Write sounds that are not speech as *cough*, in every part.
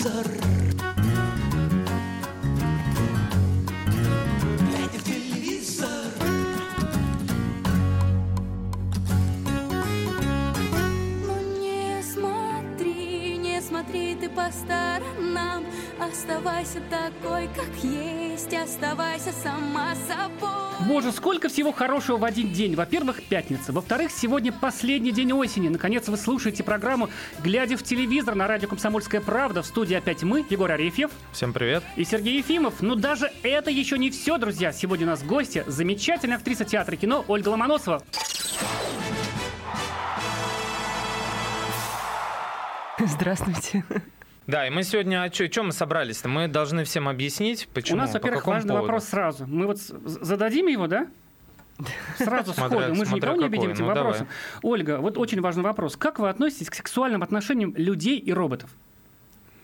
телевизор. В телевизор. Ну не смотри, не смотри ты по сторонам Оставайся такой, как есть Оставайся сама собой Боже, сколько всего хорошего в один день. Во-первых, пятница. Во-вторых, сегодня последний день осени. Наконец вы слушаете программу «Глядя в телевизор» на радио «Комсомольская правда». В студии опять мы, Егор Арефьев Всем привет. и Сергей Ефимов. Но даже это еще не все, друзья. Сегодня у нас гости замечательная актриса театра и кино Ольга Ломоносова. Здравствуйте. Да, и мы сегодня, о чем мы собрались-то? Мы должны всем объяснить, почему, у нас, во-первых, важный поводу. вопрос сразу. Мы вот зададим его, да? Сразу сходу. Мы же никого не обидим этим Ну, давай. вопросом. Ольга, вот очень важный вопрос. Как вы относитесь к сексуальным отношениям людей и роботов?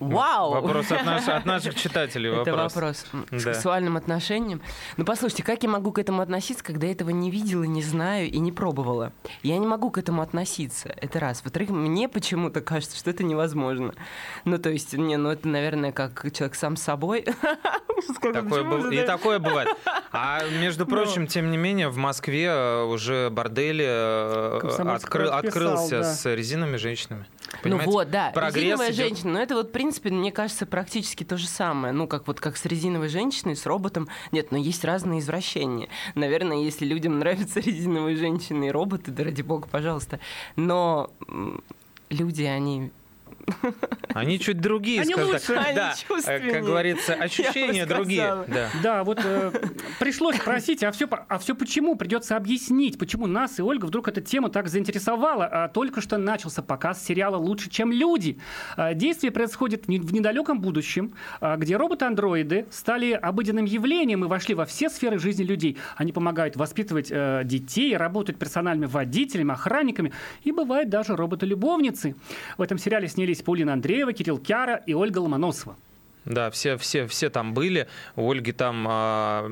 Вау! Вопрос от, наш- от наших читателей. Это вопрос. вопрос м, к сексуальным отношениям. Ну, послушайте, как я могу к этому относиться, когда я этого не видела, не знаю и не пробовала? Я не могу к этому относиться. Это раз. Во-вторых, мне почему-то кажется, что это невозможно. Ну, то есть, не, ну, это, наверное, как человек сам с собой. *laughs* Такое быв- И такое бывает. А *laughs* между Ну. прочим, тем не менее, в Москве э, уже бордели э, откры- открылся да. с резиновыми женщинами. Ну Понимаете? вот, да, Прогресс резиновая идет. женщина, но это вот, в принципе, мне кажется, практически то же самое. Ну, как вот как с резиновой женщиной, с роботом. Нет, но есть разные извращения. Наверное, если людям *laughs* нравятся резиновые женщины и роботы, да ради бога, пожалуйста. Но люди, они... Они чуть другие, Они скажем лучше. так. Они Да, чувственнее. как говорится, ощущения другие. Да. Да, вот э, пришлось спросить, а все, а все почему? Придется объяснить, почему нас и Ольга вдруг эта тема так заинтересовала. А только что начался показ сериала «Лучше, чем люди». А, Действие происходит в недалеком будущем, а, где роботы-андроиды стали обыденным явлением и вошли во все сферы жизни людей. Они помогают воспитывать э, детей, работают персональными водителями, охранниками и бывают даже роботы-любовницы. В этом сериале снялись Паулина Андреева, Кирилл Кяра и Ольга Ломоносова. Да, все, все, все там были. У Ольги там а,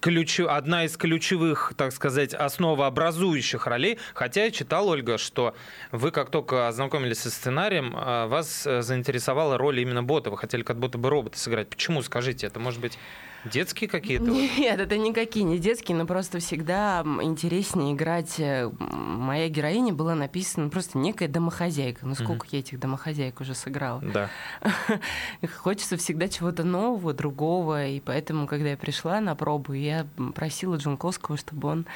ключ, одна из ключевых, так сказать, основообразующих ролей. Хотя я читал, Ольга, что вы как только ознакомились со сценарием, а, вас э, заинтересовала роль именно бота. Вы хотели как будто бы робота сыграть. Почему, скажите? Это может быть детские какие-то? Нет, это никакие не детские, но просто всегда интереснее играть. э, Моя героиня была написана просто некая домохозяйка. Ну, сколько я этих домохозяек уже сыграла. Да. *laughs* Хочется всегда чего-то нового, другого, и поэтому, когда я пришла на пробу, я просила Джунковского, чтобы он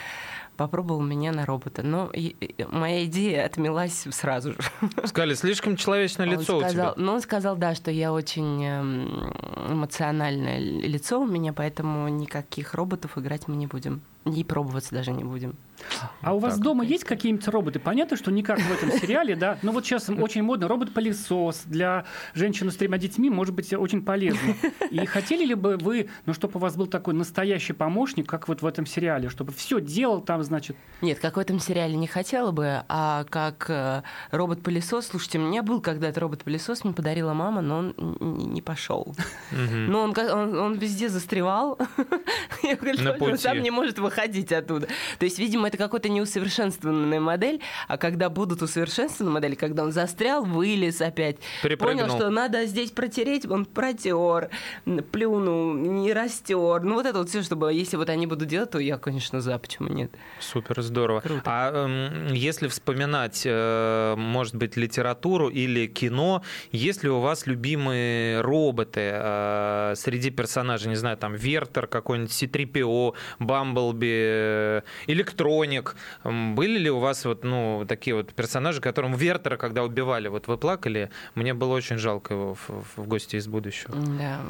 попробовал меня на робота. Но и- и моя идея отмелась сразу же. *laughs* Сказали, слишком человечное Он лицо у сказал, тебя. Ну, он сказал, да, что я очень эм, эмоциональное лицо у меня, поэтому никаких роботов играть мы не будем. И пробоваться даже не будем. А у вас Так. дома есть какие-нибудь роботы? Понятно, что не как в этом сериале, да? Но вот сейчас очень модно робот-пылесос для женщины с тремя детьми может быть очень полезно. И хотели ли бы вы, ну, чтобы у вас был такой настоящий помощник, как вот в этом сериале, чтобы все делал там, значит... Нет, как в этом сериале не хотела бы, а как э, робот-пылесос. Слушайте, у меня был когда-то робот-пылесос, мне подарила мама, но он не пошел. Но он, он, он везде застревал. *laughs* Я говорю, На он пути. сам не может выходить оттуда. То есть, видимо, это какая-то неусовершенствованная модель, а когда будут усовершенствованные модели, когда он застрял, вылез опять, понял, что надо здесь протереть, он протер, плюнул, не растер. Ну, вот это вот все, чтобы, если вот они будут делать, то я, конечно, за, почему нет? Супер, здорово. Круто. А эм, если вспоминать, э, может быть, литературу или кино, есть ли у вас любимые роботы э, среди персонажей? Не знаю, там Вертер какой-нибудь, C-3PO, Бамблби, э, Электроник. Были ли у вас вот, ну, такие вот персонажи, которым Вертера, когда убивали, вот вы плакали? Мне было очень жалко его в, в гости из будущего. Да,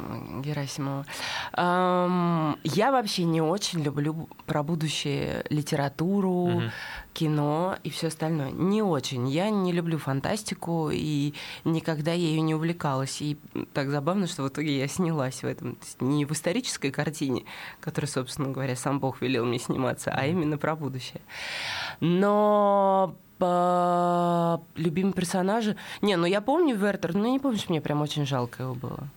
Герасимова. Ам, Я вообще не очень люблю про будущее литературу, Мгм. Кино и все остальное. Не очень. Я не люблю фантастику и никогда ею не увлекалась. И так забавно, что в итоге я снялась в этом. Не в исторической картине, которая, собственно говоря, сам Бог велел мне сниматься, а именно про будущее. Но по любимые персонажи... Не, ну я помню Вертер, но не помню, что мне прям очень жалко его было.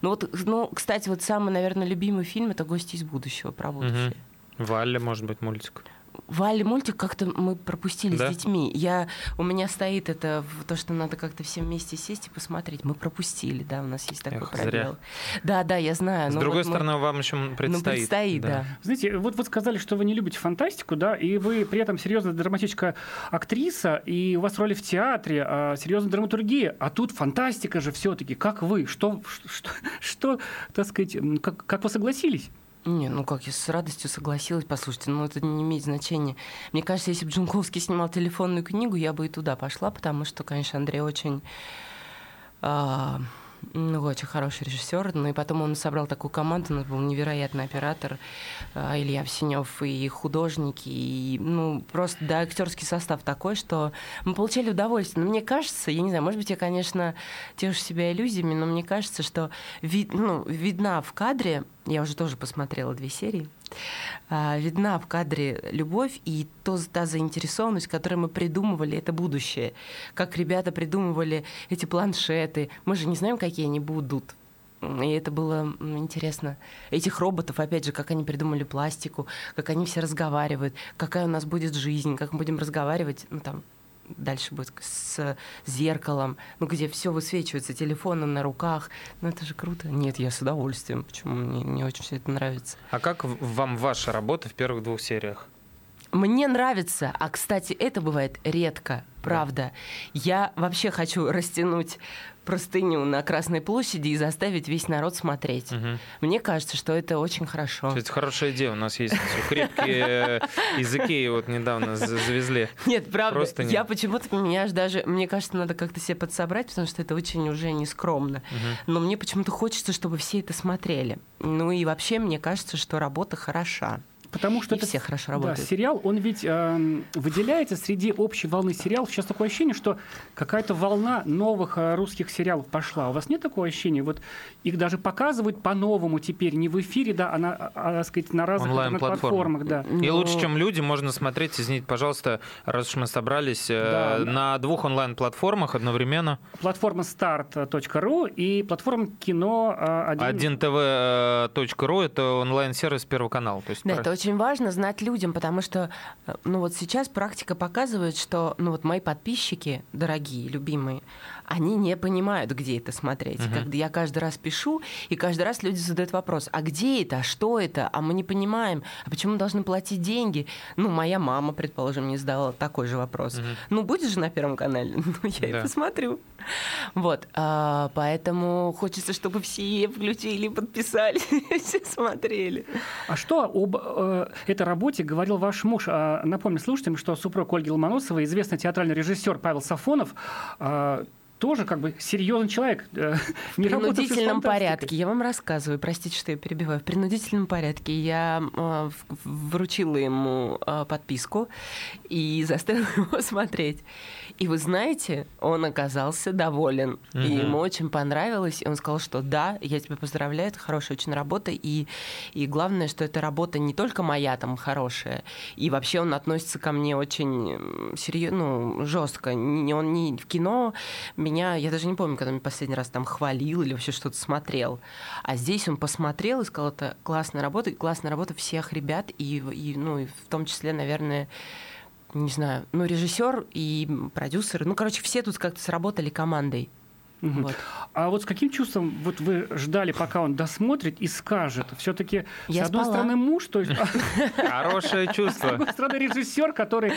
Ну вот, ну, кстати, вот самый, наверное, любимый фильм это «Гости из будущего» про будущее. Валли, может быть, мультик. Вали мультик как-то мы пропустили Да? с детьми. Я, у меня стоит это в- то, что надо как-то все вместе сесть и посмотреть. Мы пропустили, да, у нас есть такой Эх, пробел. зря. Да, да, я знаю. С но другой вот мы- стороны, вам еще предстоит. ну, предстоит, да. Знаете, вот вы сказали, что вы не любите фантастику, да, и вы при этом серьезная драматическая актриса, и у вас роли в театре, а, серьезная драматургия, а тут фантастика же все-таки. Как вы? Что, что, что так сказать, как, как вы согласились? Не, ну как, я с радостью согласилась, послушайте, ну это не имеет значения. Мне кажется, если бы Джунковский снимал телефонную книгу, я бы и туда пошла, потому что, конечно, Андрей очень... а, ну, очень хороший режиссер. Ну и потом он собрал такую команду, у нас был невероятный оператор а, Илья Овсенев и художники, и ну просто да, актерский состав такой, что мы получали удовольствие. Но мне кажется, я не знаю, может быть, я, конечно, тешу себя иллюзиями, но мне кажется, что вид, ну, видна в кадре, я уже тоже посмотрела две серии, а, видна в кадре любовь и то, та заинтересованность, которой мы придумывали это будущее. Как ребята придумывали эти планшеты. Мы же не знаем, какие они будут. И это было интересно. Этих роботов, опять же, как они придумали пластику, как они все разговаривают, какая у нас будет жизнь, как мы будем разговаривать, ну там дальше будет с зеркалом, ну где все высвечивается телефоном на руках. Ну это же круто. Нет, я с удовольствием. Почему мне не очень все это нравится? А как вам ваша работа в первых двух сериях? Мне нравится, а кстати, это бывает редко, правда. Я вообще хочу растянуть простыню на Красной площади и заставить весь народ смотреть. Мгм. Мне кажется, что это очень хорошо. Это хорошая идея. У нас есть крепкие э, из Икеи вот недавно за- завезли. Нет, правда, Просто я почему-то, меня аж даже, мне кажется, надо как-то себе подсобрать, потому что это очень уже нескромно. Но мне почему-то хочется, чтобы все это смотрели. Ну и вообще, мне кажется, что работа хороша. Потому что И это все хорошо да, работают. сериал, он ведь эм, выделяется среди общей волны сериалов. Сейчас такое ощущение, что какая-то волна новых э, русских сериалов пошла. У вас нет такого ощущения? Вот их даже показывают по-новому теперь, не в эфире, да, а на, а, а, сказать, на разных Онлайн-платформах. да. И Ну, лучше, чем люди, можно смотреть, извините, пожалуйста, раз уж мы собрались, э, Да. на двух онлайн-платформах одновременно. Платформа start.ru и платформа кино э, 1. 1tv.ru это онлайн-сервис Первого канала. То есть Да, про- это очень важно знать людям, потому что, э, ну вот сейчас практика показывает, что, ну вот мои подписчики, дорогие, любимые, они не понимают, где это смотреть. Мгм. Когда я каждый раз пишу, и каждый раз люди задают вопрос, а где это, а что это, а мы не понимаем, а почему мы должны платить деньги? Ну, моя мама, предположим, мне задала такой же вопрос. Мгм. Ну, будешь же на Первом канале? *laughs* Ну, я Да. и посмотрю. Вот, а, поэтому хочется, чтобы все включили, подписались, *laughs* все смотрели. А что об э, этой работе говорил ваш муж? А, напомню слушателям, что супруг Ольги Ломоносовой, известный театральный режиссер Павел Сафонов, а, тоже как бы серьезный человек. э, *laughs* В не принудительном порядке. Я вам рассказываю, простите, что я перебиваю. В принудительном порядке я э, вручила ему э, подписку и *laughs* заставила его смотреть. И вы знаете, он оказался доволен. И ему очень понравилось. И он сказал, что да, я тебя поздравляю, это хорошая очень работа. И, и главное, что эта работа не только моя там хорошая. И вообще он относится ко мне очень серьезно, ну, жестко. Не- Он не в кино меня, я даже не помню, когда меня последний раз там хвалил или вообще что-то смотрел. А здесь он посмотрел и сказал, это классная работа, классная работа всех ребят, и, и, ну, и в том числе, наверное, не знаю, ну, режиссер и продюсер, ну, короче, все тут как-то сработали командой. Вот. А вот с каким чувством вот вы ждали, пока он досмотрит и скажет? Все-таки, с одной спала. стороны, муж, то есть, *laughs* Хорошее *laughs* с чувство. другой стороны, режиссер, который,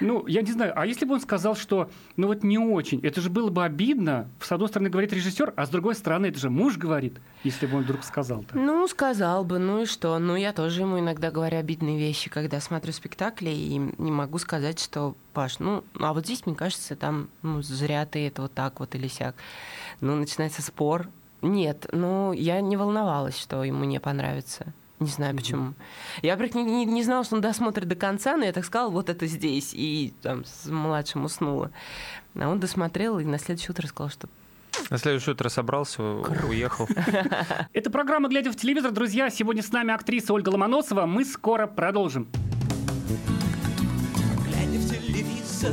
ну, я не знаю, а если бы он сказал, что, ну вот не очень, это же было бы обидно, с одной стороны говорит режиссер, а с другой стороны, это же муж говорит, если бы он вдруг сказал так. Ну, сказал бы, ну и что? Ну, я тоже ему иногда говорю обидные вещи, когда смотрю спектакли, и не могу сказать, что, Паш, ну, а вот здесь, мне кажется, там, ну, зря ты это вот так вот или сяк. Ну, начинается спор. Нет, ну, я не волновалась, что ему не понравится. Не знаю почему. Я например, не, не- не знала, что он досмотрит до конца, но я так сказала, вот это здесь. И там с младшим уснула. А он досмотрел и на следующее утро сказал, что На следующее утро собрался, уехал. *laughs* Это программа «Глядя в телевизор». Друзья, сегодня с нами актриса Ольга Ломоносова. Мы скоро продолжим. Глядя в телевизор,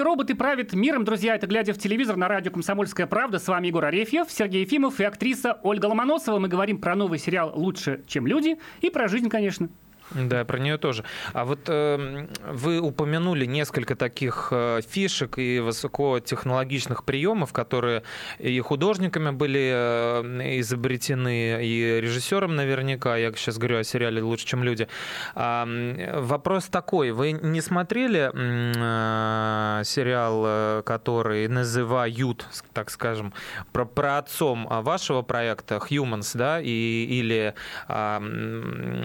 И роботы правят миром, друзья. Это «Глядя в телевизор» на радио «Комсомольская правда». С вами Егор Арефьев, Сергей Ефимов и актриса Ольга Ломоносова. Мы говорим про новый сериал «Лучше, чем люди» и про жизнь, конечно. Да, про нее тоже. А вот э, вы упомянули несколько таких э, фишек и высокотехнологичных приемов, которые и художниками были э, изобретены, и режиссером наверняка. Я сейчас говорю о сериале «Лучше, чем люди». А, вопрос такой. Вы не смотрели э, сериал, э, который называют, так скажем, про, про отцом вашего проекта «Humans», да, и, или а, м,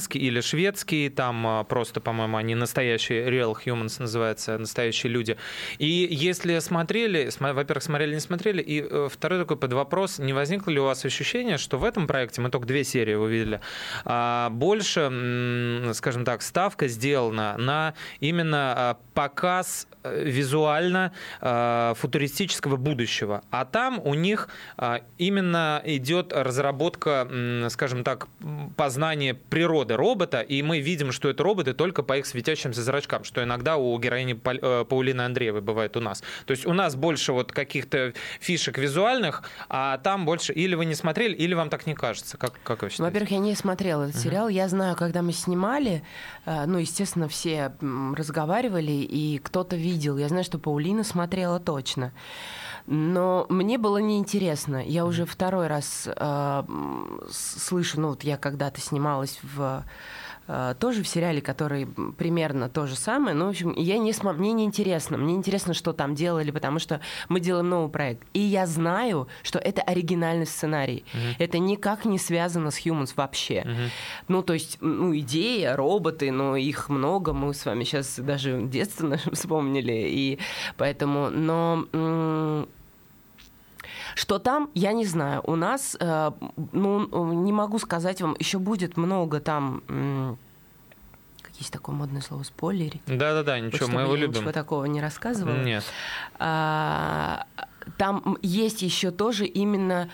американо-британский, или шведский, там а, просто, по-моему, они настоящие, Real Humans называется, настоящие люди. И если смотрели, смо- во-первых, смотрели, не смотрели, и э, второй такой под вопрос, не возникло ли у вас ощущение, что в этом проекте, мы только две серии увидели, а, больше, скажем так, ставка сделана на именно а, показ э, визуально футуристического будущего. А там у них именно идет разработка, скажем так, познания природы робота, и мы видим, что это роботы только по их светящимся зрачкам, что иногда у героини э, Паулины Андреевой бывает у нас. То есть у нас больше вот каких-то фишек визуальных, а там больше или вы не смотрели, или вам так не кажется. Как, как вы считаете? Во-первых, я не смотрела этот сериал. Я знаю, когда мы снимали, э, ну, естественно, все разговаривали, и кто-то видел. Я знаю, что Паулина смотрела точно. Но мне было неинтересно. Я уже второй раз э, слышу, ну вот я когда-то снималась в тоже в сериале, который примерно то же самое. Ну, в общем, я не смо... мне не интересно. Мне интересно, что там делали, потому что мы делаем новый проект. И я знаю, что это оригинальный сценарий. Это никак не связано с Humans вообще. Ну, то есть, ну, идея, роботы, но их много. Мы с вами сейчас даже детство *laughs* наше вспомнили. И поэтому, но... что там, я не знаю. У нас, э, ну, не могу сказать вам, еще будет много там... есть такое модное слово спойлерить. Да-да-да, Вот ничего, чтобы мы его я любим. Ничего такого не рассказывала. Нет. А, там есть еще тоже именно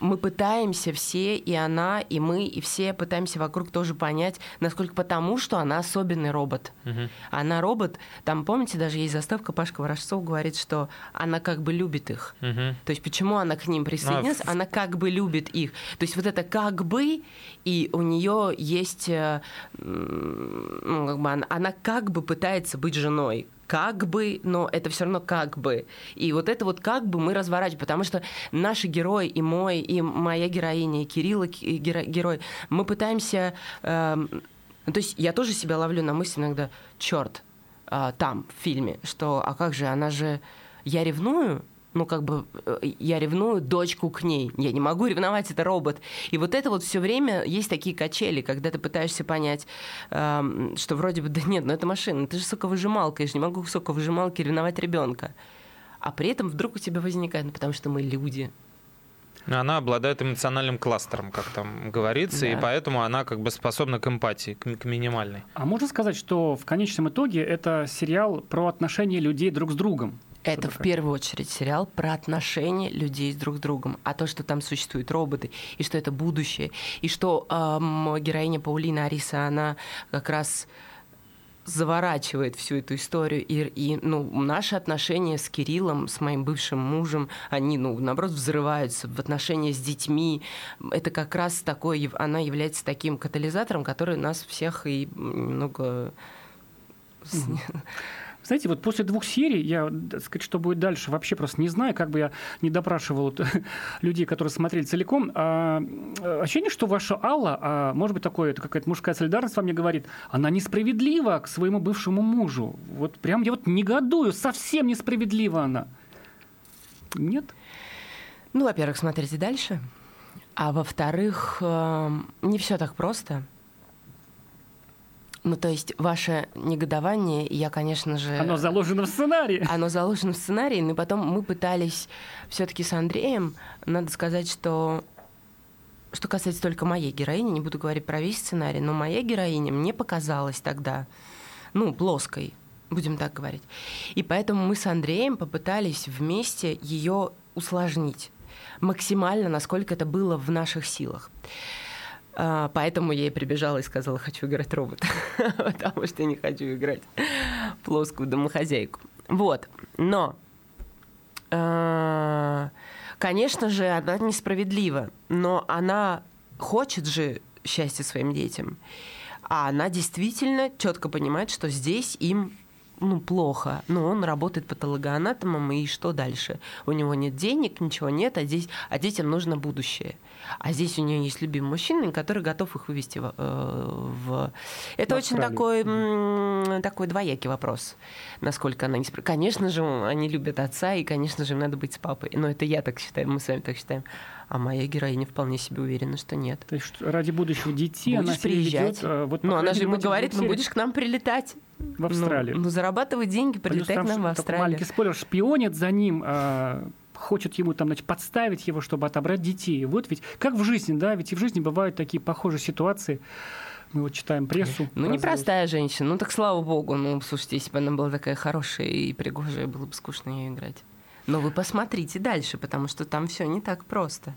мы пытаемся все, и она, и мы, и все пытаемся вокруг тоже понять, насколько потому, что она особенный робот. Мгм. Она робот, там, помните, даже есть заставка, Пашка Ворожцов говорит, что она как бы любит их. Мгм. То есть почему она к ним присоединилась? в- Она как бы любит их. То есть вот это как бы, и у нее есть, э, ну, как бы она, она как бы пытается быть женой. Как бы, но это все равно как бы. И вот это вот как бы мы разворачиваем, потому что наши герои, и мой, и моя героиня, и Кирилла ки- и геро- герой, мы пытаемся... ну, то есть я тоже себя ловлю на мысли иногда, черт, там, в фильме, что, а как же, она же... Я ревную, ну, как бы, э, я ревную дочку к ней. Я не могу ревновать, это робот. И вот это вот все время есть такие качели, когда ты пытаешься понять, эм, что вроде бы, да нет, ну это машина, ты же соковыжималка, я же не могу соковыжималке ревновать ребенка. А при этом вдруг у тебя возникает, ну, потому что мы люди. Она обладает эмоциональным кластером, как там говорится, и Да. поэтому она как бы способна к эмпатии, к, к минимальной. А можно сказать, что в конечном итоге это сериал про отношения людей друг с другом? Это Что в такое? первую очередь сериал про отношения людей друг с другом, а то, что там существуют роботы, и что это будущее, и что эм, героиня Паулина Ариса, она как раз заворачивает всю эту историю. И, и ну, наши отношения с Кириллом, с моим бывшим мужем, они, ну, наоборот, взрываются в отношения с детьми. Это как раз такое, она является таким катализатором, который нас всех и немного... с- *laughs* Знаете, вот после двух серий, я, так сказать, что будет дальше, вообще просто не знаю, как бы я не допрашивал *laughs* людей, которые смотрели целиком. А, э, ощущение, что ваша Алла, а, может быть, такое, это какая-то мужская солидарность во мне говорит, она несправедлива к своему бывшему мужу. Вот прям я вот негодую, совсем несправедлива она. Нет? Ну, во-первых, смотрите дальше. А во-вторых, эм, не все так просто. Ну, то есть ваше негодование, я, конечно же... Оно заложено в сценарии. Оно заложено в сценарии, но потом мы пытались все-таки с Андреем, надо сказать, что что касается только моей героини, не буду говорить про весь сценарий, но моя героиня мне показалась тогда, ну, плоской, будем так говорить. И поэтому мы с Андреем попытались вместе ее усложнить максимально, насколько это было в наших силах. А, поэтому я и прибежала и сказала, хочу играть робота, *laughs* потому что не хочу играть плоскую домохозяйку. Вот, но, а, конечно же, она несправедлива, но она хочет же счастья своим детям. А она действительно четко понимает, что здесь им ну, плохо, но он работает патологоанатомом, и что дальше? У него нет денег, ничего нет, а, здесь, а детям нужно будущее. А здесь у нее есть любимый мужчина, который готов их вывести в... Э, в... Это в очень такой, такой двоякий вопрос, насколько она не... Конечно же, они любят отца, и, конечно же, им надо быть с папой. Но это я так считаю, мы с вами так считаем. А моя героиня вполне себе уверена, что нет. То есть ради будущего детей будешь она приезжать. Ведет, э, вот, ну, она же ему говорит, ну, будешь к нам прилетать. В Австралию. Ну, ну зарабатывай деньги, прилетай к нам в Австралию. Маленький спойлер, шпионит за ним, э, хочет ему там, значит, подставить его, чтобы отобрать детей. Вот ведь как в жизни, да, ведь и в жизни бывают такие похожие ситуации. Мы вот читаем прессу. Ну, непростая женщина. Ну, так слава богу. Ну, слушайте, если бы она была такая хорошая и пригожая, было бы скучно ее играть. Но вы посмотрите дальше, потому что там все не так просто.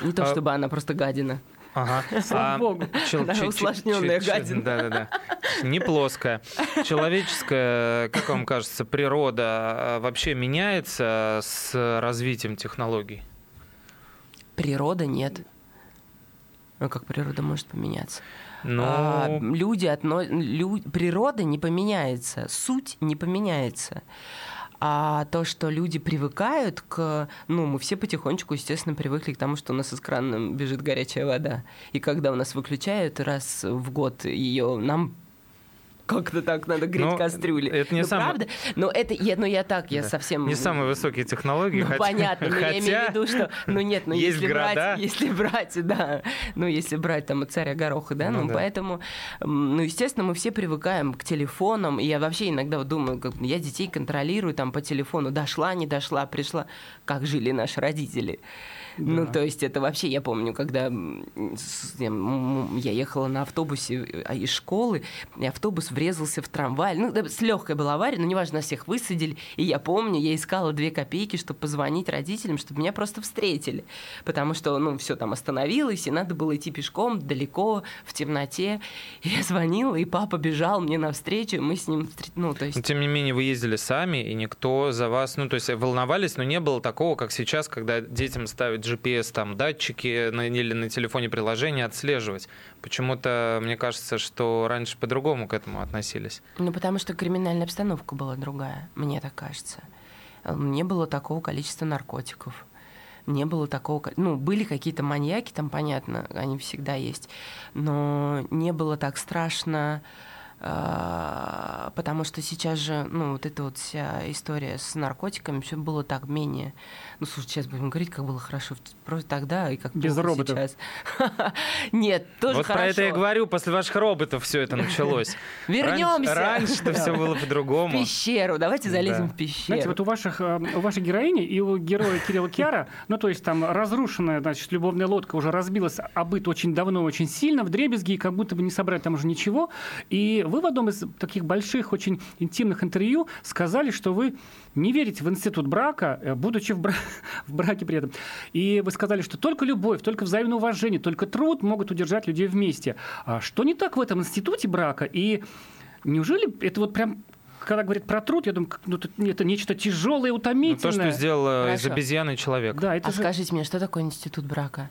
Не то, а... чтобы она просто гадина. Ага. Слава а, богу. Чел- усложненная гадина. Да, да, да. Не плоская. Человеческая, как вам кажется, природа а, вообще меняется с развитием технологий? Природа нет. Ну, как природа может поменяться? Но... А, люди отно... Лю... Природа не поменяется, суть не поменяется. А то, что люди привыкают к... Ну, мы все потихонечку, естественно, привыкли к тому, что у нас из крана бежит горячая вода. И когда у нас выключают раз в год ее, нам как-то так надо греть ну, кастрюли. Это не ну, самое... правда? Но это я, ну я так, я да. совсем... Не самые высокие технологии. Ну, хотя... понятно, но хотя... я имею в виду, что... Ну нет, ну есть если города. брать, если брать, да, ну если брать там царя Гороха, да, ну, ну да. поэтому, ну естественно, мы все привыкаем к телефонам, и я вообще иногда вот думаю, как я детей контролирую там по телефону, дошла, не дошла, пришла, как жили наши родители. Ну, то есть это вообще, я помню, когда я ехала на автобусе а, из школы, и автобус врезался в трамвай. Ну, с легкой была авария, но неважно, нас всех высадили. И я помню, я искала две копейки, чтобы позвонить родителям, чтобы меня просто встретили. Потому что, ну, все там остановилось, и надо было идти пешком далеко, в темноте. И *laughs* я звонила, и папа бежал мне навстречу, и мы с ним, ну, то есть... Но, тем не менее, вы ездили сами, и никто за вас, ну, то есть волновались, но не было такого, как сейчас, когда детям ставят GPS, там, датчики на, или на телефоне приложение отслеживать. Почему-то мне кажется, что раньше по-другому к этому относились. Ну, потому что криминальная обстановка была другая, мне так кажется. Не было такого количества наркотиков. Не было такого... Ну, были какие-то маньяки, там, понятно, они всегда есть. Но не было так страшно а, потому что сейчас же, ну, вот эта вот вся история с наркотиками, все было так менее ну, слушай, сейчас будем говорить, как было хорошо просто тогда и как Без роботов. сейчас. *laughs* Нет, тоже вот хорошо. про это я говорю, после ваших роботов все это началось. *laughs* Вернемся. Раньше-то все было по-другому. В пещеру, давайте залезем в пещеру. Знаете, вот у ваших, э, у вашей героини и у героя Кирилла Киара, *laughs* ну, то есть там разрушенная, значит, любовная лодка уже разбилась, а быт очень давно, очень сильно, в дребезги, и как будто бы не собрать там уже ничего. И вы в одном из таких больших, очень интимных интервью сказали, что вы не верите в институт брака, э, будучи в, бра... *laughs* в браке при этом. И вы сказали, что только любовь, только взаимное уважение, только труд могут удержать людей вместе. А что не так в этом институте брака? И неужели это вот прям когда говорит про труд, я думаю, ну, это нечто тяжелое, утомительное. Ну, то, что сделал Хорошо. из обезьяны человек. Да, это а же... скажите мне, что такое институт брака?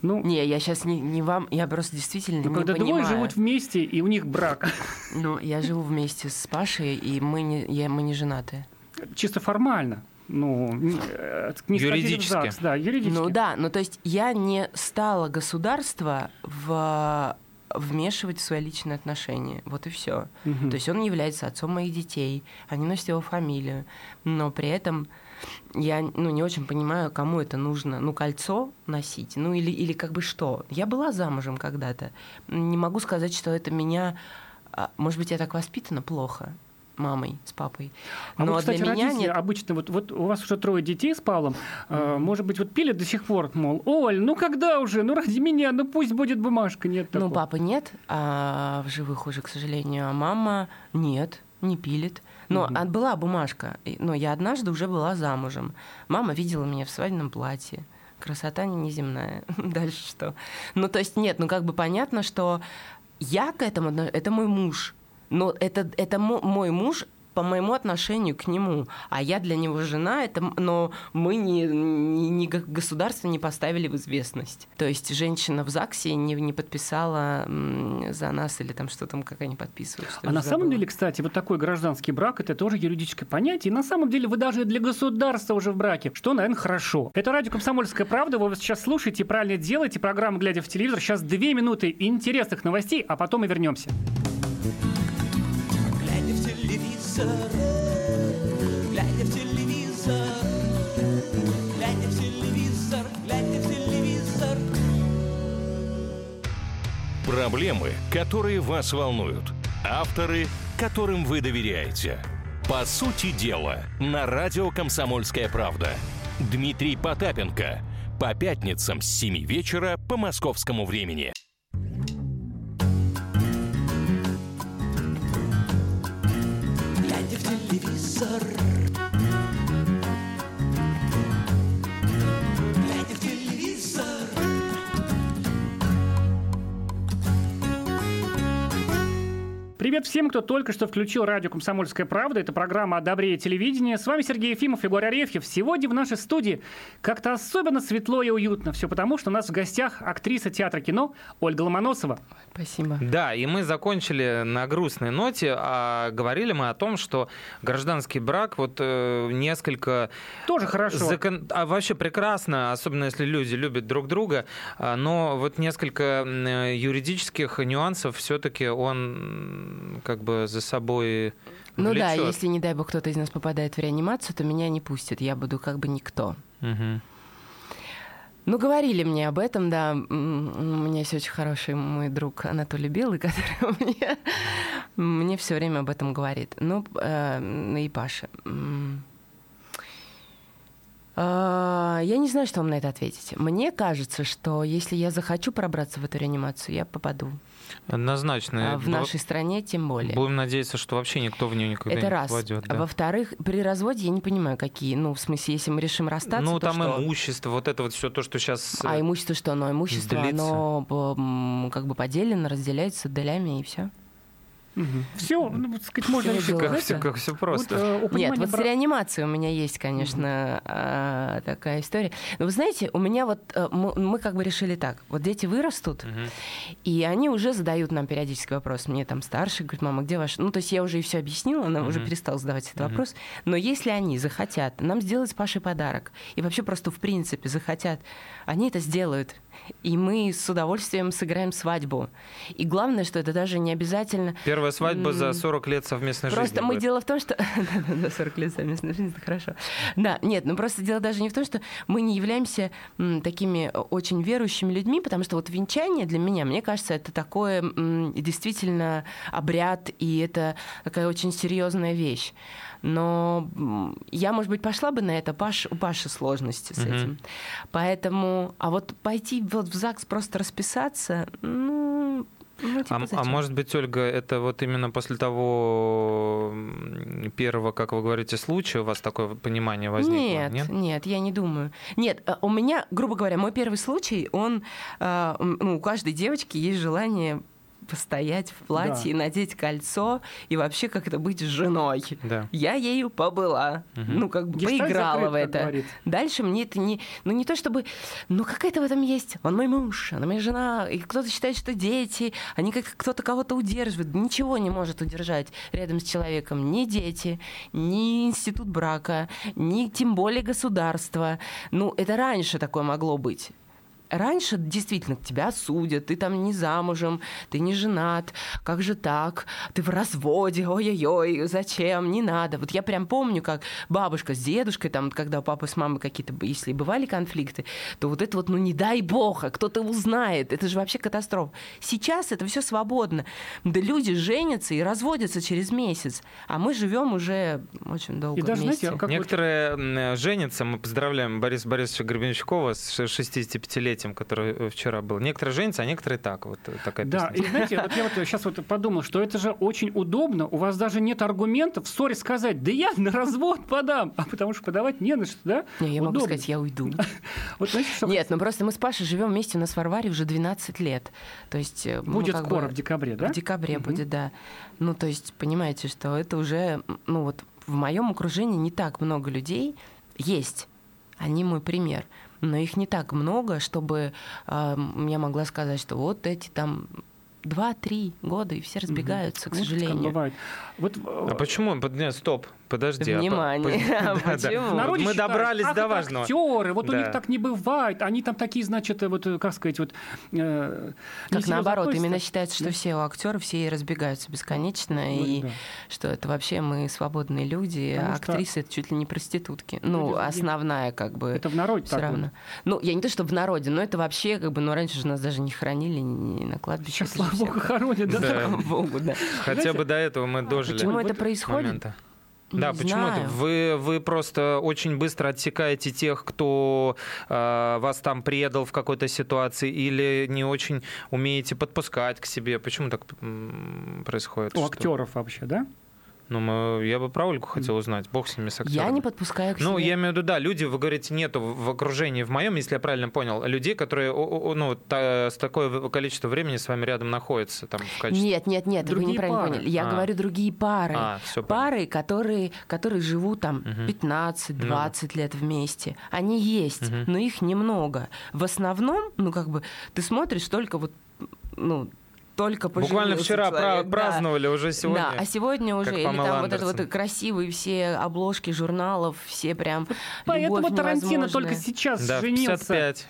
Ну, не, я сейчас не, не вам, я просто действительно ну, не когда понимаю. двое живут вместе, и у них брак. Ну, я живу вместе с Пашей, и мы не, я, мы не женаты чисто формально. Ну, не юридически. ЗАГС, да, юридически. Ну да, ну то есть я не стала государство в вмешивать в свои личные отношения. Вот и все. Угу. То есть он является отцом моих детей, они носят его фамилию, но при этом я ну, не очень понимаю, кому это нужно. Ну, кольцо носить, ну или, или как бы что. Я была замужем когда-то. Не могу сказать, что это меня А, Может быть, я так воспитана плохо мамой, с папой. А Но вот, кстати, для меня родители нет. обычно, вот, вот у вас уже трое детей с Павлом, э, может быть, вот пили до сих пор, мол, Оль, ну когда уже, ну ради меня, ну пусть будет бумажка, нет Ну, такого. папа нет, а в живых уже, к сожалению, а мама нет, не пилит. Но а была бумажка, но я однажды уже была замужем. Мама видела меня в свадебном платье. Красота неземная. *laughs* Дальше что? Ну, то есть, нет, ну, как бы понятно, что я к этому, это мой муж. Но это, это мо- мой муж по моему отношению к нему, а я для него жена, это, но мы не, не, не государство не поставили в известность. То есть женщина в ЗАГСе не, не подписала за нас или там что там, как они подписывают. А на самом деле, кстати, вот такой гражданский брак это тоже юридическое понятие. И на самом деле вы даже для государства уже в браке, что, наверное, хорошо. Это радио «Комсомольская правда». Вы сейчас слушаете, правильно делаете. Программа «Глядя в телевизор». Сейчас две минуты интересных новостей, а потом и вернемся. Телевизор, глядя в телевизор, глядя в телевизор, глядя в телевизор. Проблемы, которые вас волнуют. Авторы, которым вы доверяете. По сути дела, на радио «Комсомольская правда». Дмитрий Потапенко. По пятницам с 7 вечера по московскому времени. Телевизор. Привет всем, кто только что включил радио «Комсомольская правда». Это программа «О добре и телевидении». С вами Сергей Ефимов и Егор Арефьев. Сегодня в нашей студии как-то особенно светло и уютно. Все потому, что у нас в гостях актриса театра кино Ольга Ломоносова. Спасибо. Да, и мы закончили на грустной ноте, а говорили мы о том, что гражданский брак вот э, несколько Тоже хорошо. закон- а вообще прекрасно, особенно если люди любят друг друга, а, но вот несколько юридических нюансов все-таки он как бы за собой Ну да, влечет. если, не дай бог, кто-то из нас попадает в реанимацию, то меня не пустят. Я буду как бы никто. Мгм. Ну, говорили мне об этом, да. У меня есть очень хороший мой друг Анатолий Белый, *laughs* который мне, мне все время об этом говорит. Ну, э, и Паша. А, Я не знаю, что вам на это ответить. Мне кажется, что если я захочу пробраться в эту реанимацию, я попаду. Однозначно. А в нашей стране тем более. Будем надеяться, что вообще никто в нее никогда Это не раз. попадет. Да. во-вторых, при разводе я не понимаю, какие. Ну, в смысле, если мы решим расстаться, Ну, там что? имущество, вот это вот все то, что сейчас... А имущество что? Ну, имущество, длится. оно как бы поделено, разделяется долями и все. Все, ну, вот, сказать, можно решить. дела. как, все, как все вот, просто. э, у Нет, вот с бра- реанимацией у меня есть, конечно, а, такая история. Но вы знаете, у меня вот э, мы, мы как бы решили так. Вот дети вырастут, Мгм. и они уже задают нам периодически вопрос. Мне там старший говорит, мама, где ваш... Ну, то есть я уже и все объяснила, она уже Мгм. перестала задавать этот Мгм. вопрос. Но если они захотят нам сделать с Пашей подарок, и вообще просто в принципе захотят, они это сделают. И мы с удовольствием сыграем свадьбу. И главное, что это даже не обязательно... Первая свадьба за М. 40 лет совместной Просто жизни. мы будет. дело в том, что... *laughs* Да-да-да, 40 лет совместной жизни, это хорошо. Да, нет, ну просто дело даже не в том, что мы не являемся такими очень верующими людьми, потому что вот венчание для меня, мне кажется, это такое действительно обряд, и это такая очень серьезная вещь. Но я, может быть, пошла бы на это, Паш, у Паши сложности с этим. Поэтому, а вот пойти вот в ЗАГС просто расписаться, ну, ну, типа, А, а может быть, Ольга, это вот именно после того первого, как вы говорите, случая у вас такое понимание возникло? Нет, нет, я не думаю. Нет, а, у меня, грубо говоря, мой первый случай, он, м, ну, у каждой девочки есть желание постоять в платье, Да. надеть кольцо и вообще как-то быть женой. Да. Я ею побыла, Мгм. ну как бы Гештальт поиграла закрыт, в это. Дальше мне это не, ну не то чтобы, ну какая-то в этом есть. Он мой муж, она моя жена, и кто-то считает, что дети, они как кто-то кого-то удерживает, ничего не может удержать рядом с человеком, ни дети, ни институт брака, ни тем более государство. Ну это раньше такое могло быть. Раньше действительно тебя судят, ты там не замужем, ты не женат, как же так, ты в разводе, ой-ой-ой, зачем, не надо. Вот я прям помню, как бабушка с дедушкой, там, когда у папы с мамой какие-то, если бывали конфликты, то вот это вот, ну не дай бог, а кто-то узнает, это же вообще катастрофа. Сейчас это все свободно. Да люди женятся и разводятся через месяц, а мы живем уже очень долго И даже, вместе. знаете, как вот- Некоторые м, женятся, мы поздравляем Бориса Борисовича Гребенщикова с 65-летием, который э, вчера был. Некоторые женятся, а некоторые так. Вот э, такая Да, песня. и знаете, вот я вот сейчас вот подумал, что это же очень удобно. У вас даже нет аргументов в ссоре сказать, да я на развод подам, а потому что подавать не на что, да? Не, я могу Удобно. сказать, я уйду. *laughs* Вот знаете, что Нет, ну просто мы с Пашей живем вместе, у нас в Варваре уже 12 лет. То есть э, будет скоро, бы- в декабре, да? В декабре Мгм. будет, да. Ну, то есть, понимаете, что это уже, ну вот в моем окружении не так много людей есть. Они мой пример. Но их не так много, чтобы э, я могла сказать, что вот эти там 2-3 года, и все разбегаются, к Вот как сожалению. бывает. Вот, э, А почему? Под- нет, стоп, подожди. а по- Внимание. *laughs* Да, да. Мы добрались ах, до важного. Актеры, вот у них так не бывает. Они там такие, значит, э, вот, э, как сказать, вот... э, Как наоборот, именно считается, что все актеры все разбегаются бесконечно, Ну, и да. что это вообще мы свободные люди, Потому а что- актрисы это чуть ли не проститутки. Ну, основная как бы. Это в народе все равно. Ну, я не то, что в народе, но это вообще как бы, ну, раньше же нас даже не хоронили ни на кладбище. Сейчас, слава богу, хоронят, да? Слава богу, да. Хотя бы до этого мы дожили. Почему это происходит? Момента. Не Да, почему это? знаю. Вы, вы просто очень быстро отсекаете тех, кто э, вас там предал в какой-то ситуации, или не очень умеете подпускать к себе. Почему так происходит? У Что- актеров вообще, да? Ну, мы- я бы про Ольгу хотел узнать. Бог с ними, с актерами. Я не подпускаю к Ну, себе. я имею в виду, да, люди, вы говорите, нету в в окружении, в моем, если я правильно понял, людей, которые ну, та- с такое количество времени с вами рядом находятся там в качестве... Нет, нет, нет, вы Другие неправильно пары. поняли. Я А. говорю другие пары. А, все Пары, которые, которые живут там Мгм. 15-20 лет вместе. Они есть, Мгм. но их немного. В основном, ну, как бы, ты смотришь только вот, ну, только Буквально поженился вчера человек, да. праздновали, уже сегодня. Да, а сегодня уже, как или там вот это вот Андерсон. красивые все обложки журналов, все прям Поэтому Тарантино только сейчас Да, женился. 55.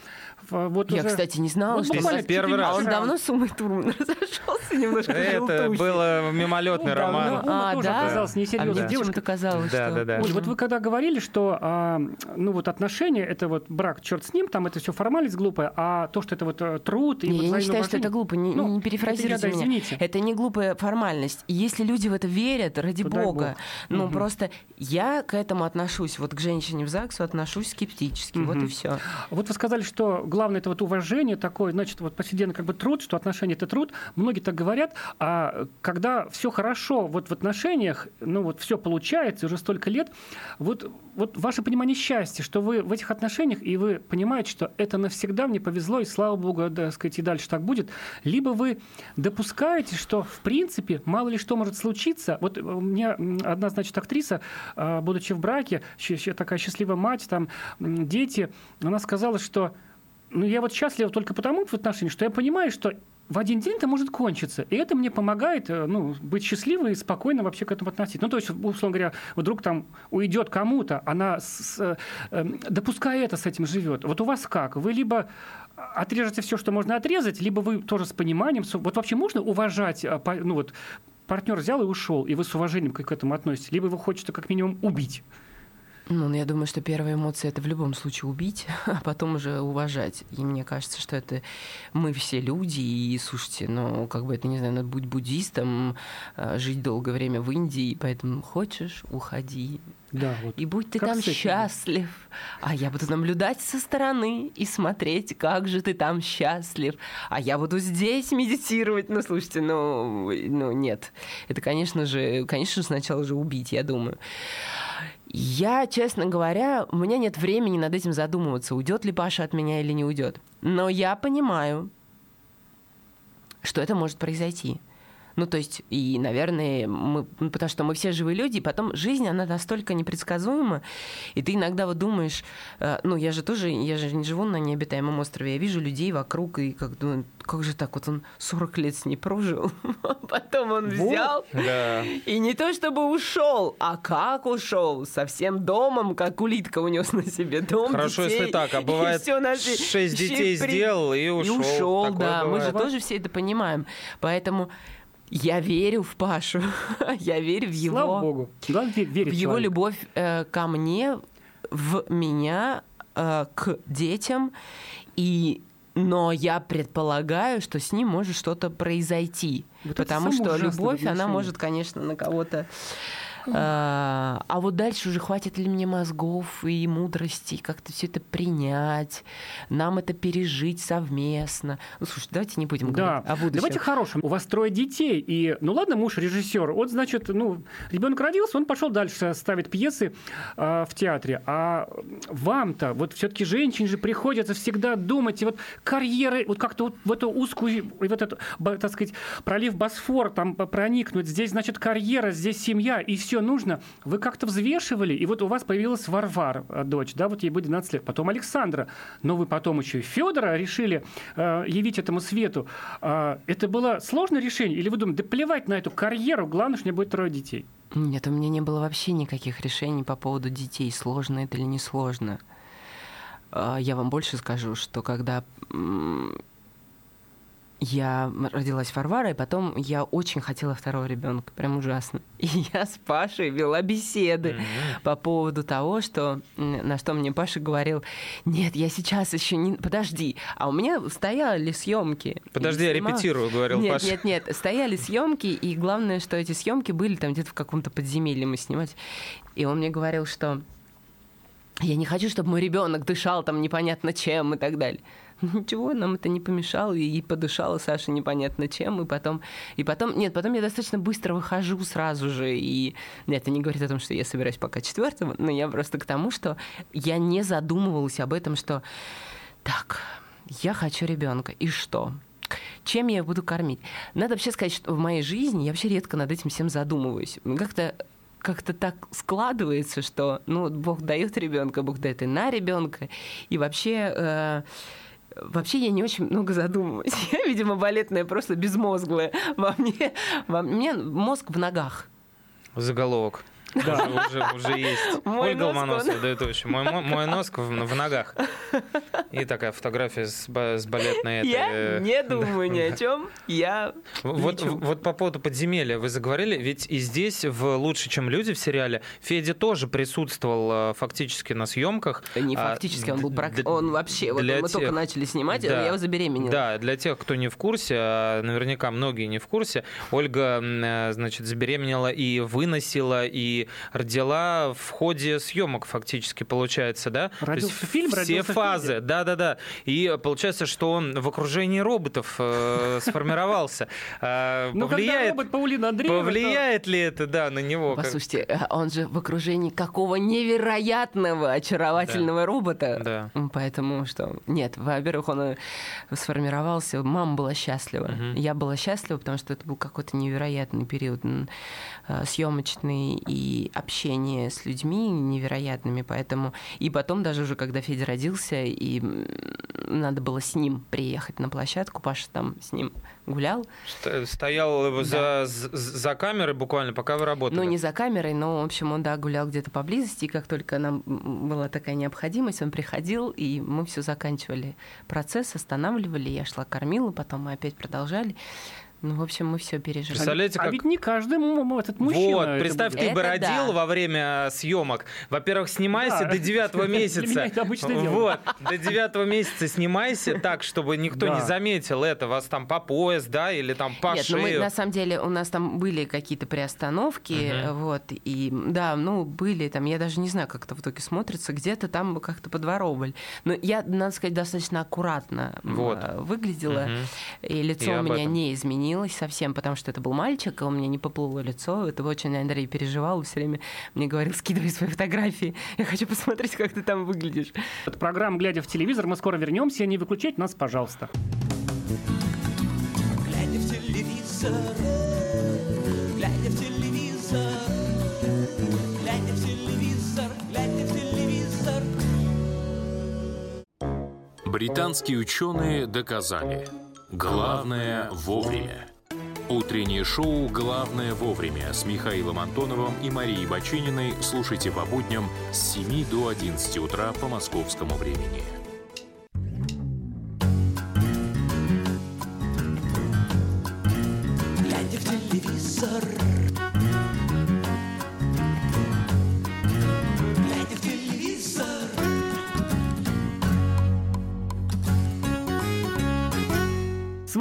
Вот Я, уже- кстати, не знала, Вот что... первый раз. А он давно с Умой Турман *laughs* разошелся немножко. Это было мимолетный роман. А, да? оказалась А несерьезной мне девушкой. казалось, Да, что... да, да. Оль, вот вы когда говорили, что а, ну вот отношения это вот брак, черт с ним, там это все формальность глупая, а то, что это вот э, труд и Не, вот я не считаю, что это глупо. Не, Ну, не перефразируйте меня. извините. Это не глупая формальность. И Если люди в это верят, ради бога. бог. Ну, просто я к этому отношусь. Вот к женщине в ЗАГСу отношусь скептически. Вот и все. Вот вы сказали, что главное это вот уважение такое, значит, вот повседневно как бы труд, что отношения это труд. Многие так говорят, а когда все хорошо вот в отношениях, ну вот все получается уже столько лет, вот, вот ваше понимание счастья, что вы в этих отношениях, и вы понимаете, что это навсегда мне повезло, и слава богу, да, сказать, и дальше так будет, либо вы допускаете, что в принципе мало ли что может случиться. Вот у меня одна, значит, актриса, а, будучи в браке, такая счастливая мать, там дети, она сказала, что ну, я вот счастлива только потому в отношениях, что я понимаю, что в один день это может кончиться. И это мне помогает э, ну, быть счастливой и спокойно вообще к этому относиться. Ну, то есть, условно говоря, вдруг там уйдет кому-то, она, с- э, э, допуская это, с этим живет. Вот у вас как? Вы либо отрежете все, что можно отрезать, либо вы тоже с пониманием. Вот вообще можно уважать, э, ну вот, партнер взял и ушел, и вы с уважением к этому относитесь, либо вы хотите как минимум убить. Ну, я думаю, что первая эмоция это в любом случае убить, *laughs* а потом уже уважать. И мне кажется, что это мы все люди, и слушайте, ну, как бы это, не знаю, надо быть буддистом, э, жить долгое время в Индии, поэтому хочешь, уходи. Да, вот. И будь ты Как там счастлив, а я буду наблюдать со стороны и смотреть, как же ты там счастлив, а я буду здесь медитировать. Ну, слушайте, ну, ну нет. Это, конечно же, конечно же, сначала же убить, я думаю. Я, честно говоря, у меня нет времени над этим задумываться, уйдет ли Паша от меня или не уйдет. Но я понимаю, что это может произойти. Ну, то есть, и, наверное, мы, ну, потому что мы все живые люди, и потом жизнь, она настолько непредсказуема, и ты иногда вот думаешь, э, ну, я же тоже, я же не живу на необитаемом острове, я вижу людей вокруг, и как думаю, как же так, вот он 40 лет с ней прожил, *laughs* потом он взял, Да. и не то чтобы ушел, а как ушел, со всем домом, как улитка унес на себе дом, Хорошо, детей, если так, а *laughs* бывает шесть детей при- сделал и ушел. и ушел, да. Мы же тоже все это понимаем. Поэтому я верю в Пашу. *laughs* я верю в его, Слава богу. Главное, ве- в его любовь э, ко мне, в меня, э, к детям. И но я предполагаю, что с ним может что-то произойти. Вот потому что любовь, она может, конечно, на кого-то а а вот дальше уже хватит ли мне мозгов и мудрости как-то все это принять, нам это пережить совместно. Ну, слушай, давайте не будем Да, говорить о будущем. давайте хорошим. У вас трое детей, и, ну ладно, муж режиссер, вот, значит, ну, ребенок родился, он пошел дальше ставить пьесы а, в театре. А вам-то, вот все-таки женщине же приходится всегда думать, и вот карьеры, вот как-то вот в эту узкую, в этот, так сказать, пролив Босфор там проникнуть, здесь, значит, карьера, здесь семья, и все нужно. Вы как-то взвешивали, и вот у вас появилась Варвара, э, дочь, да, вот ей будет 12 лет, потом Александра, но вы потом еще и Федора решили э, явить этому свету. А, это было сложное решение? Или вы думаете, да плевать на эту карьеру, главное, что у меня будет трое детей? Нет, у меня не было вообще никаких решений по поводу детей, сложно это или не сложно. А, Я вам больше скажу, что когда я родилась Варвара, и потом я очень хотела второго ребенка, прям ужасно. *laughs* И я с Пашей вела беседы по поводу того, что на что мне Паша говорил, нет, я сейчас еще не, подожди, а у меня стояли съемки. Подожди, я снимала- репетирую, говорил нет, Паша. Нет, нет, стояли съемки, и главное, что эти съемки были там где-то в каком-то подземелье мы снимать. И он мне говорил, что я не хочу, чтобы мой ребенок дышал там непонятно чем и так далее. *laughs* Ничего, нам это не помешало, и подышала Саша непонятно чем, и потом, и потом, нет, потом я достаточно быстро выхожу сразу же, и нет, это не говорит о том, что я собираюсь пока четвертого, но я просто к тому, что я не задумывалась об этом, что так, я хочу ребенка, и что? Чем я его буду кормить? Надо вообще сказать, что в моей жизни я вообще редко над этим всем задумываюсь. Как-то как-то так складывается, что ну, Бог дает ребенка, Бог дает и на ребенка. И вообще, э, вообще я не очень много задумываюсь. *laughs* Я, видимо, балетная просто безмозглая. Во мне, во мне мозг в ногах. Заголовок. Да. Уже, уже, уже есть. *laughs* Мой Ольга нос, Ломоносова он- дает очень. Мой, мо- мой нос в, в ногах. И такая фотография с, с балетной этой, Я э, не думаю ни о чем. Я Вот, вот по поводу подземелья вы заговорили, ведь и здесь в «Лучше, чем люди» в сериале Федя тоже присутствовал э, фактически на съемках. Не А, фактически, он был д- прак- д- Он вообще, вот мы только тех- начали снимать, Да. я его забеременела. Да, для тех, кто не в курсе, а наверняка многие не в курсе, Ольга, э, значит, забеременела и выносила, и родила в ходе съемок фактически, получается, да? То Родился есть фильм, все родился фазы, да-да-да. И получается, что он в окружении роботов э, *laughs* сформировался. А, Ну, когда Повлияет робот Паулина Андреева... то- Повлияет ли это, да, на него? Как- Послушайте, э, он же в окружении какого невероятного очаровательного робота. Да. Поэтому что? Нет, во-первых, он э, сформировался, мама была счастлива. Я была счастлива, потому что это был какой-то невероятный период э, съемочный и общение с людьми невероятными. Поэтому и потом даже уже, когда Федя родился, и надо было с ним приехать на площадку, Паша там с ним гулял. Ст- Стоял за, за, за камерой буквально, пока вы работали. Ну, не за камерой, но, в общем, он, да, гулял где-то поблизости, и как только нам была такая необходимость, он приходил, и мы все заканчивали процесс, останавливали, я шла кормила, потом мы опять продолжали. Ну, в общем, мы все пережили. Представляете, А как... ведь не каждый этот мужчина... Вот, представь, ты бы Это родил да. во время съемок. Во-первых, снимайся Да. до девятого *laughs* Для месяца. меня это обычное дело. Вот, до девятого месяца снимайся так, чтобы никто не Да. заметил это. Вас там по пояс, да, или там по Нет, ну мы шею. на самом деле у нас там были какие-то приостановки, Мгм. вот, и да, ну были там, я даже не знаю, как это в итоге смотрится, где-то там как-то подворовывали. Но я, надо сказать, достаточно аккуратно Вот. выглядела, Мгм. и лицо Я у меня этом. не изменилось изменилось совсем, потому что это был мальчик, и у меня не поплыло лицо. Это очень Андрей переживал, все время мне говорил, скидывай свои фотографии, я хочу посмотреть, как ты там выглядишь. От программы «Глядя в телевизор» мы скоро вернемся, не выключать нас, пожалуйста. Глядя в телевизор, глядя в телевизор, глядя в телевизор, глядя в телевизор. Британские ученые доказали – Главное вовремя. Утреннее шоу «Главное вовремя» с Михаилом Антоновым и Марией Бачининой слушайте по будням с 7 до 11 утра по московскому времени.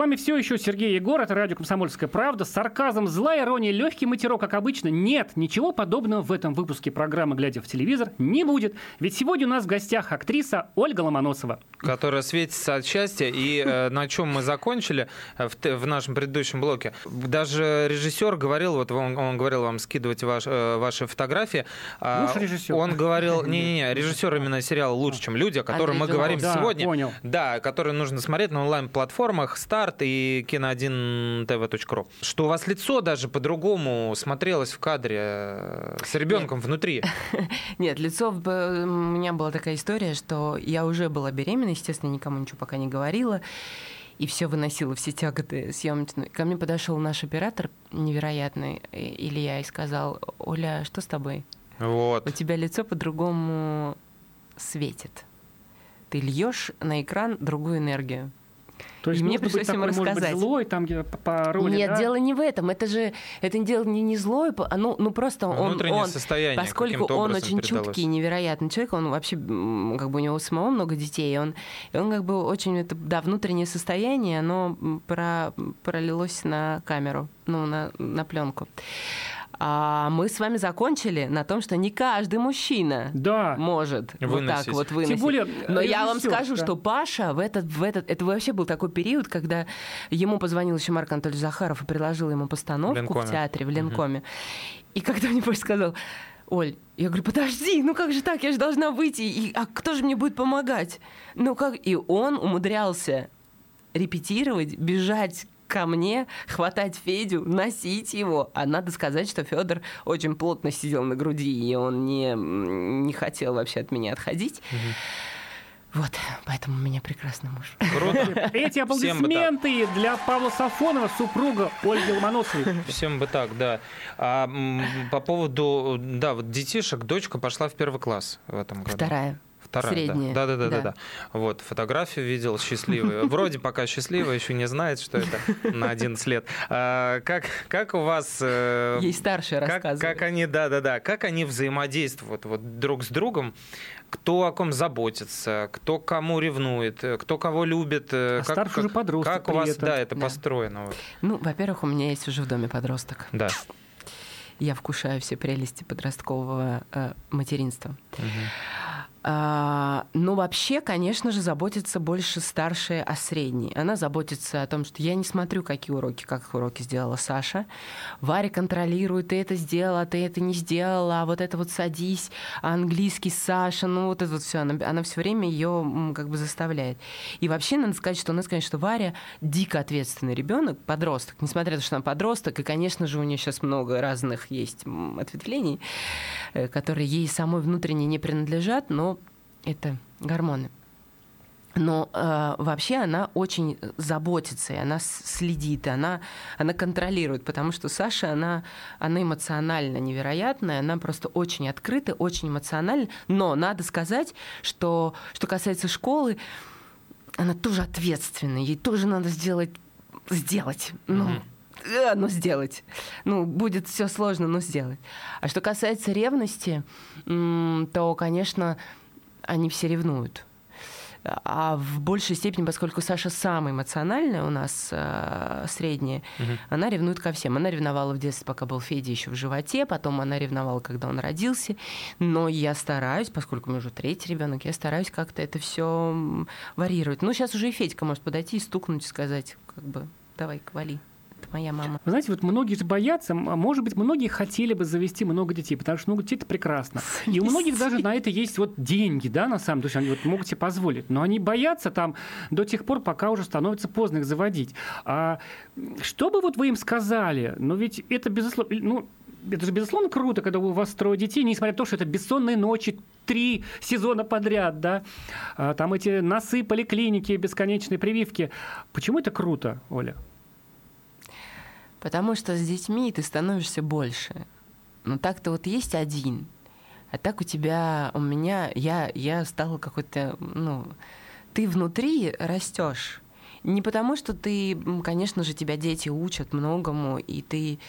Вами все еще Сергей Егор, это радио «Комсомольская правда». Сарказм, злая ирония, легкий матерок, как обычно. Нет, ничего подобного в этом выпуске программы «Глядя в телевизор» не будет. Ведь сегодня у нас в гостях актриса Ольга Ломоносова. которая светится от счастья. И э, на чем мы закончили э, в, в нашем предыдущем блоке. Даже режиссер говорил, вот он, он говорил вам скидывать ваш- э, ваши фотографии. а, Муж режиссера. Он говорил, *laughs* не-не-не, режиссер именно сериала «Лучше, чем люди», о котором мы говорим. Да, сегодня. понял. Да, который нужно смотреть на онлайн-платформах «Старт» и кино1tv.ru. Что у вас лицо даже по-другому смотрелось в кадре э, с ребенком внутри. *laughs* Нет, лицо, у меня была такая история, что я уже была беременна, естественно, никому ничего пока не говорила, и все выносила, все тяготы съемочные. Ко мне подошел наш оператор невероятный, и- Илья, и сказал, Оля, что с тобой? У Вот. тебя лицо по-другому светит. Ты льешь на экран другую энергию. То есть И мне нужно быть пришлось ему такой, может быть, рассказать. злой, там где по, роли, Нет, да? дело не в этом. Это же это дело не, не злое, а ну, ну просто он, Внутреннее он состояние поскольку он очень передалось. чуткий, невероятный человек, он вообще как бы у него самого много детей, и он, он как бы очень это да внутреннее состояние, оно про, пролилось на камеру, ну на на пленку. А мы с вами закончили на том, что не каждый мужчина Да. может вот Выносить. так вот выносить. Тем более, Но я вам скажу, да. что Паша в этот, в этот... Это вообще был такой период, когда ему позвонил еще Марк Анатольевич Захаров и предложил ему постановку Ленкоме. в театре, в Ленкоме. И когда мне Паша сказал, Оль, я говорю, подожди, ну как же так, я же должна выйти, и, а кто же мне будет помогать? Ну как? И он умудрялся репетировать, бежать ко мне, хватать Федю, носить его. А надо сказать, что Федор очень плотно сидел на груди, и он не, не хотел вообще от меня отходить. Вот, поэтому у меня прекрасный муж. Круто. *laughs* Эти аплодисменты для Павла Сафонова, супруга Ольги Ломоносовой. Всем бы так, да. А по поводу, да, вот детишек, дочка пошла в первый класс в этом году. Вторая. Средняя, да. Да, да, да, да. Вот, фотографию видел счастливую. *laughs* Вроде пока счастливая, еще не знает, что это на 11 лет. А, как, как у вас... э, Ей старшая как, рассказывает. как они, да, да, да, как они взаимодействуют вот друг с другом, кто о ком заботится, кто кому ревнует, э, кто кого любит, э, А старший уже подросток как у вас, этом. да, это Да. построено, вот. Ну, во-первых, у меня есть уже в доме подросток. да. Я вкушаю все прелести подросткового э, материнства. А, ну, вообще, конечно же, заботится больше старшая о средней. Она заботится о том, что я не смотрю, какие уроки, как уроки сделала Саша. Варя контролирует, ты это сделала, ты это не сделала, а вот это вот садись, а английский Саша, ну вот это вот все. Она, она все время ее как бы заставляет. И вообще, надо сказать, что у нас, конечно, Варя дико ответственный ребенок, подросток, несмотря на то, что она подросток, и, конечно же, у нее сейчас много разных есть ответвлений, э, которые ей самой внутренне не принадлежат, но это гормоны. Но э, вообще она очень заботится, и она следит, и она, она контролирует, потому что Саша, она, она эмоционально невероятная, она просто очень открыта, очень эмоциональна. Но надо сказать, что что касается школы, она тоже ответственная, ей тоже надо сделать, сделать. Ну, э, ну, сделать. Ну, будет все сложно, но сделать. А что касается ревности, то, конечно, они все ревнуют. А в большей степени, поскольку Саша самая эмоциональная у нас, э, средняя, она ревнует ко всем. Она ревновала в детстве, пока был Федя еще в животе, потом она ревновала, когда он родился. Но я стараюсь, поскольку у меня уже третий ребенок, я стараюсь как-то это все варьировать. Ну, сейчас уже и Федька может подойти и стукнуть и сказать, как бы, давай, вали. Это моя мама. Вы знаете, вот многие же боятся, а может быть, многие хотели бы завести много детей, потому что много детей это прекрасно. И у многих даже на это есть вот деньги, да, на самом деле, они вот могут себе позволить. Но они боятся там до тех пор, пока уже становится поздно их заводить. А что бы вот вы им сказали? Ну ведь это, безусловно, ну, это же, безусловно, круто, когда у вас трое детей, несмотря на то, что это бессонные ночи, три сезона подряд, да, а, там эти носы, поликлиники, бесконечные прививки. Почему это круто, Оля? Потому что с детьми ты становишься больше. Ну так-то вот есть один, а так у тебя, у меня, я, я стала какой-то, ну, ты внутри растешь. Не потому, что ты, конечно же, тебя дети учат многому, и ты,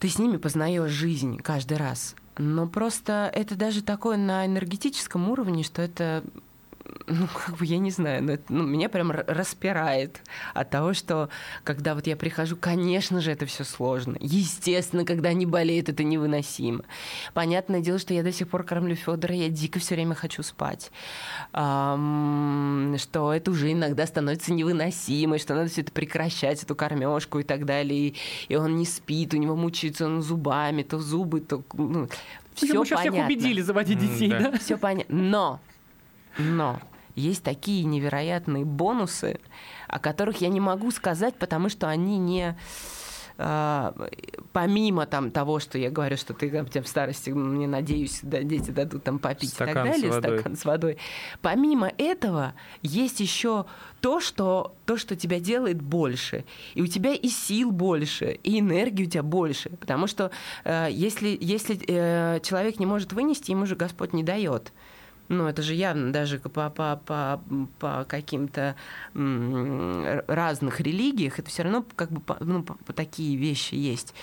ты с ними познаешь жизнь каждый раз. Но просто это даже такое на энергетическом уровне, что это ну, как бы, я не знаю, но это, ну, меня прям распирает от того, что когда вот я прихожу, конечно же, это все сложно. Естественно, когда они болеют, это невыносимо. Понятное дело, что я до сих пор кормлю Федора, я дико все время хочу спать. Ам, что это уже иногда становится невыносимо, что надо все это прекращать, эту кормежку и так далее. И, и он не спит, у него мучается он зубами, то зубы, то... Ну, все Мы сейчас всех убедили заводить детей, да. да? Все понятно. Но но есть такие невероятные бонусы, о которых я не могу сказать, потому что они не а, помимо там того, что я говорю, что ты там, в старости, мне надеюсь, да, дети дадут там попить Стакан и так далее, с водой. стакан с водой. Помимо этого есть еще то, что то, что тебя делает больше, и у тебя и сил больше, и энергии у тебя больше, потому что э, если если э, человек не может вынести, ему же Господь не дает. Ну, это же явно даже по, по, по, по каким-то разных религиях, это все равно как бы ну, такие вещи есть.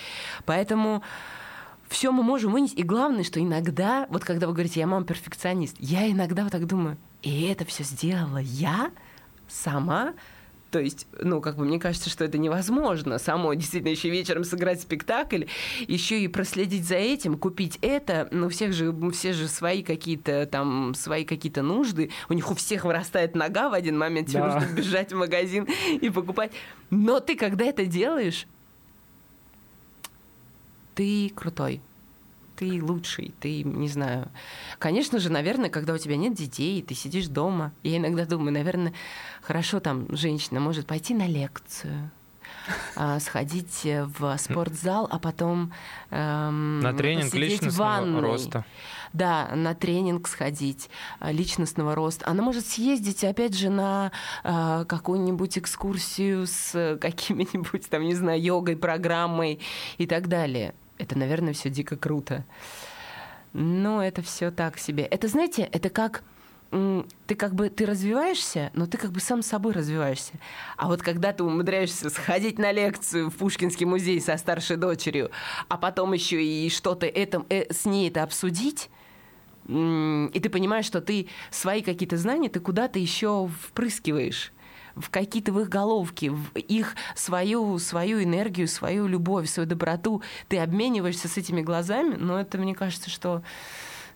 Поэтому все мы можем вынести. И главное, что иногда, вот когда вы говорите, я мама перфекционист, я иногда вот так думаю, и это все сделала я сама. То есть, ну, как бы мне кажется, что это невозможно. Самой действительно еще вечером сыграть спектакль, еще и проследить за этим, купить это. Ну, всех же, все же свои какие-то там, свои какие-то нужды. У них у всех вырастает нога в один момент, тебе Да. нужно бежать в магазин и покупать. Но ты, когда это делаешь, ты крутой. Ты лучший, ты, не знаю. Конечно же, наверное, когда у тебя нет детей, ты сидишь дома. Я иногда думаю, наверное, хорошо там женщина может пойти на лекцию, а, сходить в спортзал, а потом эм, На тренинг в личностного ванной. роста. Да, на тренинг сходить а, личностного роста. Она может съездить, опять же, на а, какую-нибудь экскурсию с э, какими-нибудь, там, не знаю, йогой, программой и так далее. Это, наверное, все дико круто. Но это все так себе. Это, знаете, это как ты как бы ты развиваешься, но ты как бы сам собой развиваешься. А вот когда ты умудряешься сходить на лекцию в Пушкинский музей со старшей дочерью, а потом еще и что-то это, э, с ней это обсудить, и ты понимаешь, что ты свои какие-то знания ты куда-то еще впрыскиваешь в какие-то в их головки, в их свою, свою энергию, свою любовь, свою доброту. Ты обмениваешься с этими глазами, но это, мне кажется, что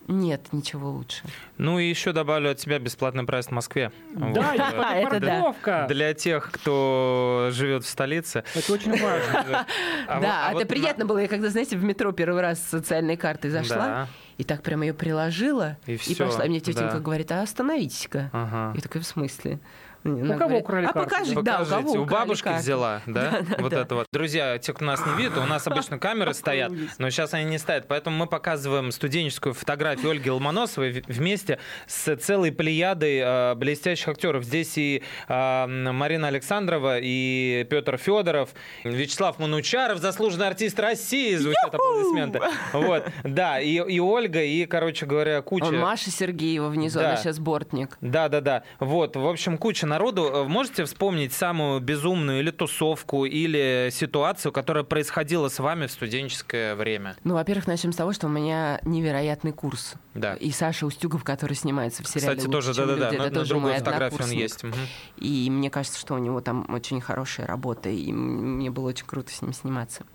нет ничего лучше. Ну и еще добавлю от себя бесплатный проезд в Москве. Вот. Да, *laughs* это да. парковка. Для тех, кто живет в столице. Это очень важно. *laughs* А да, а это вот приятно было. Я когда, знаете, в метро первый раз с социальной картой зашла, Да. и так прям ее приложила, И пошла. И мне тетенька да. говорит, а остановитесь-ка. Ага. Я такая, в смысле? У Она кого украли а карту? покажи, да, у Покажите. кого у бабушки карту?» взяла, да? *laughs* Да, да, вот да. это вот. Друзья, те, кто нас не видит, у нас обычно камеры стоят, но сейчас они не стоят, поэтому мы показываем студенческую фотографию Ольги Ломоносовой вместе с целой плеядой э, блестящих актеров. Здесь и э, Марина Александрова, и Петр Федоров, Вячеслав Манучаров, заслуженный артист России, звучат аплодисменты. Вот, да, и, и Ольга, и, короче говоря, куча... Он Маша Сергеева внизу, Да. она сейчас бортник. Да, да, да. Вот, в общем, куча народу. Э, Можете вспомнить самую безумную или тусовку, или ситуацию, которая происходила с вами в студенческое время? Ну, во-первых, начнем с того, что у меня невероятный курс. Да. И Саша Устюгов, который снимается в сериале Кстати, «Лучше, тоже, да-да-да, люди», на, это на тоже другой мой фотографии он однокурсник. есть. Мгм. И мне кажется, что у него там очень хорошая работа, и мне было очень круто с ним сниматься.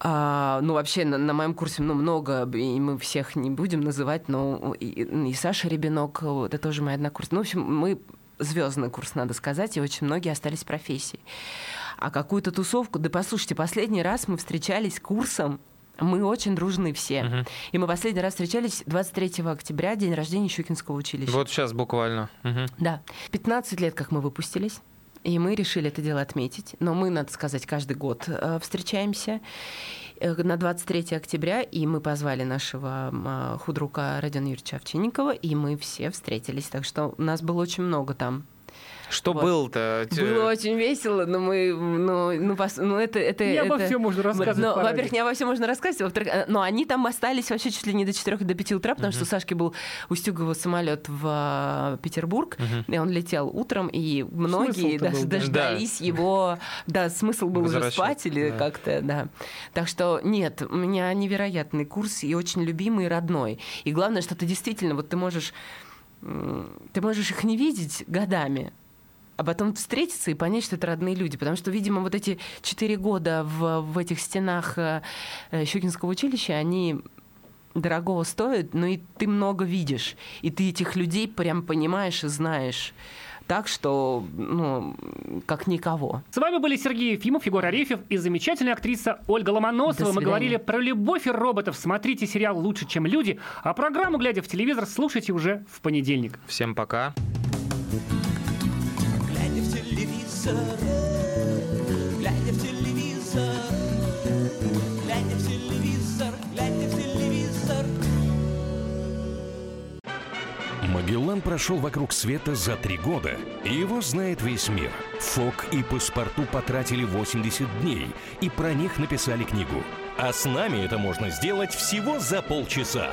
А, ну, вообще, на, на моем курсе ну, много, и мы всех не будем называть, но и, и Саша Ребенок, это тоже моя однокурсница. Ну, в общем, мы звездный курс, надо сказать, и очень многие остались в профессии. А какую-то тусовку, да послушайте, последний раз мы встречались курсом, мы очень дружны все. Мгм. И мы последний раз встречались 23 октября, день рождения Щукинского училища. Вот сейчас буквально. Мгм. Да. 15 лет, как мы выпустились. И мы решили это дело отметить. Но мы, надо сказать, каждый год э, встречаемся на 23 октября, и мы позвали нашего э, худрука Родиона Юрьевича Овчинникова, и мы все встретились. Так что нас было очень много там Что Вот. было-то? Было очень весело, но мы, ну, ну, пос- ну это, это, Не обо это- всем можно рассказывать Но, во-первых, не обо всем можно рассказывать, во-вторых, э, но они там остались вообще чуть ли не до 4 до 5 утра, потому что у Сашки был Устюгова самолет в э, Петербург, и он летел утром, и многие даже был, да. дождались его, да, смысл был уже спать или да. как-то, да. Так что нет, у меня невероятный курс и очень любимый и родной. И главное, что ты действительно, вот ты можешь, ты можешь их не видеть годами, а потом встретиться и понять, что это родные люди. Потому что, видимо, вот эти четыре года в, в этих стенах э, э, Щукинского училища, они дорогого стоят, но и ты много видишь. И ты этих людей прям понимаешь и знаешь. Так что, ну, как никого. С вами были Сергей Ефимов, Егор Арефьев и замечательная актриса Ольга Ломоносова. Мы говорили про любовь и роботов. Смотрите сериал «Лучше, чем люди», а программу, глядя в телевизор, слушайте уже в понедельник. Всем пока. Глядя телевизор, глядя в телевизор, глядя в телевизор, глядя в телевизор. Магеллан прошел вокруг света за три года, и его знает весь мир. Фок и паспорту потратили 80 дней, и про них написали книгу. А с нами это можно сделать всего за полчаса.